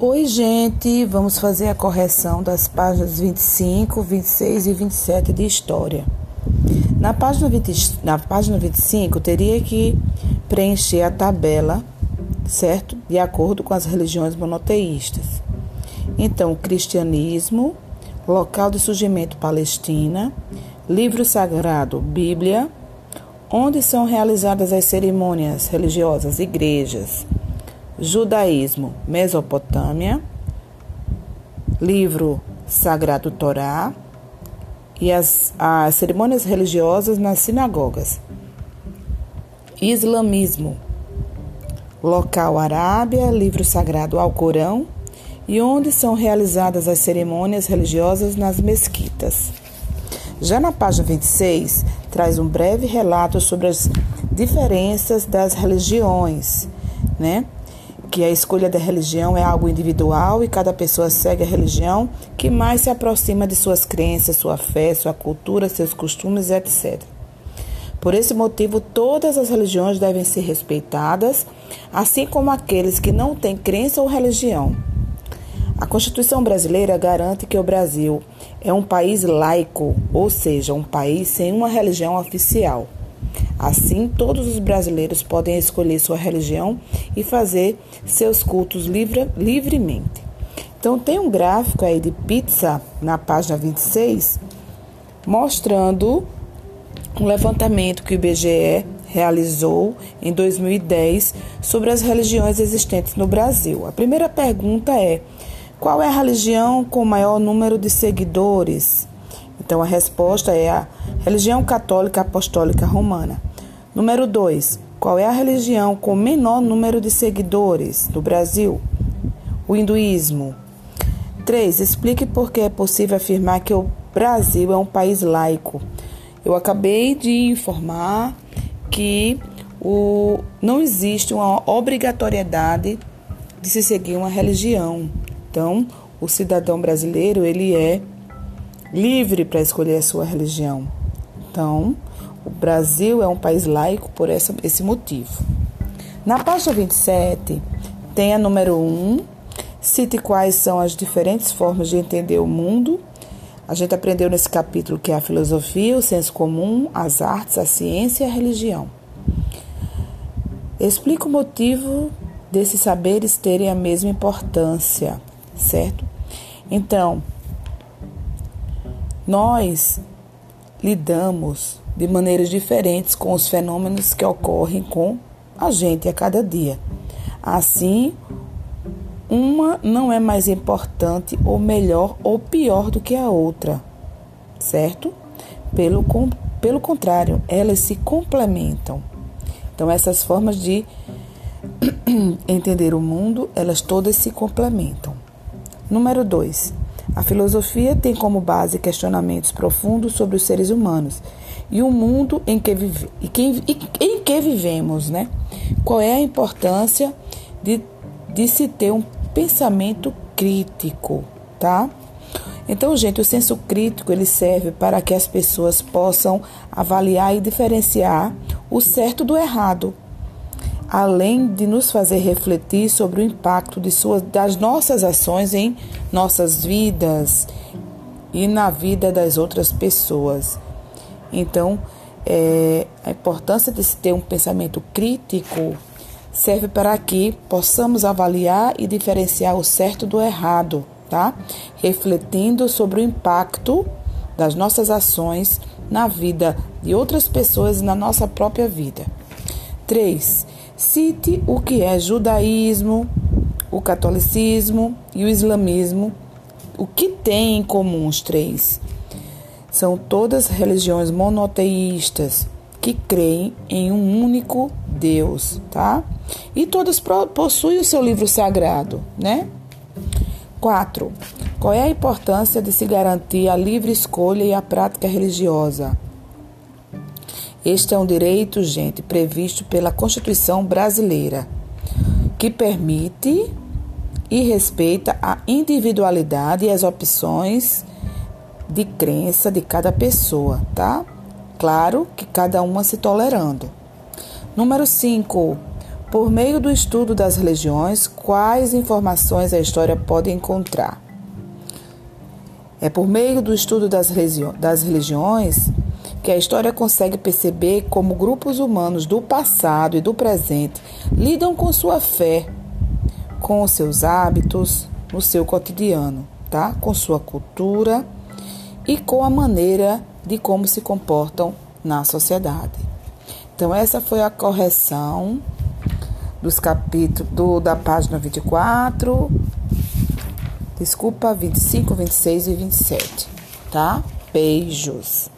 Oi, gente! Vamos fazer a correção das páginas 25, 26 e 27 de História. Na página, 20, na página 25, teria que preencher a tabela, certo? De acordo com as religiões monoteístas. Então, cristianismo, local de surgimento Palestina, livro sagrado Bíblia, onde são realizadas as cerimônias religiosas, igrejas. Judaísmo, Mesopotâmia, livro sagrado Torá e as, as cerimônias religiosas nas sinagogas. Islamismo, local Arábia, livro sagrado Alcorão e onde são realizadas as cerimônias religiosas nas mesquitas. Já na página 26, traz um breve relato sobre as diferenças das religiões, né? Que a escolha da religião é algo individual e cada pessoa segue a religião que mais se aproxima de suas crenças, sua fé, sua cultura, seus costumes, etc. Por esse motivo, todas as religiões devem ser respeitadas, assim como aqueles que não têm crença ou religião. A Constituição brasileira garante que o Brasil é um país laico, ou seja, um país sem uma religião oficial. Assim, todos os brasileiros podem escolher sua religião e fazer seus cultos livre, livremente. Então, tem um gráfico aí de pizza na página 26, mostrando um levantamento que o IBGE realizou em 2010 sobre as religiões existentes no Brasil. A primeira pergunta é: qual é a religião com maior número de seguidores? Então a resposta é a religião católica apostólica romana. Número 2. Qual é a religião com menor número de seguidores no Brasil? O hinduísmo. 3. Explique por que é possível afirmar que o Brasil é um país laico. Eu acabei de informar que o, não existe uma obrigatoriedade de se seguir uma religião. Então, o cidadão brasileiro, ele é livre para escolher a sua religião. Então, o Brasil é um país laico por essa, esse motivo. Na página 27, tem a número 1, cite quais são as diferentes formas de entender o mundo. A gente aprendeu nesse capítulo que é a filosofia, o senso comum, as artes, a ciência e a religião. Explica o motivo desses saberes terem a mesma importância certo? Então, nós lidamos de maneiras diferentes com os fenômenos que ocorrem com a gente a cada dia. Assim, uma não é mais importante ou melhor ou pior do que a outra, certo? Pelo, pelo contrário, elas se complementam. Então, essas formas de entender o mundo, elas todas se complementam. Número 2. A filosofia tem como base questionamentos profundos sobre os seres humanos e o mundo em que, vive, e que, e, em que vivemos, né? Qual é a importância de, de se ter um pensamento crítico, tá? Então, gente, o senso crítico ele serve para que as pessoas possam avaliar e diferenciar o certo do errado além de nos fazer refletir sobre o impacto de suas, das nossas ações em nossas vidas e na vida das outras pessoas. Então, é, a importância de se ter um pensamento crítico serve para que possamos avaliar e diferenciar o certo do errado, tá? Refletindo sobre o impacto das nossas ações na vida de outras pessoas e na nossa própria vida. 3. Cite o que é judaísmo, o catolicismo e o islamismo. O que tem em comum os três? São todas religiões monoteístas que creem em um único Deus, tá? E todas possuem o seu livro sagrado, né? 4. Qual é a importância de se garantir a livre escolha e a prática religiosa? Este é um direito, gente, previsto pela Constituição brasileira, que permite e respeita a individualidade e as opções de crença de cada pessoa, tá? Claro que cada uma se tolerando. Número 5. Por meio do estudo das religiões, quais informações a história pode encontrar? É por meio do estudo das, religiões que a história consegue perceber como grupos humanos do passado e do presente lidam com sua fé, com seus hábitos, no seu cotidiano, tá? Com sua cultura e com a maneira de como se comportam na sociedade. Então essa foi a correção dos capítulos do, da página 24, desculpa, 25, 26 e 27, tá? Beijos.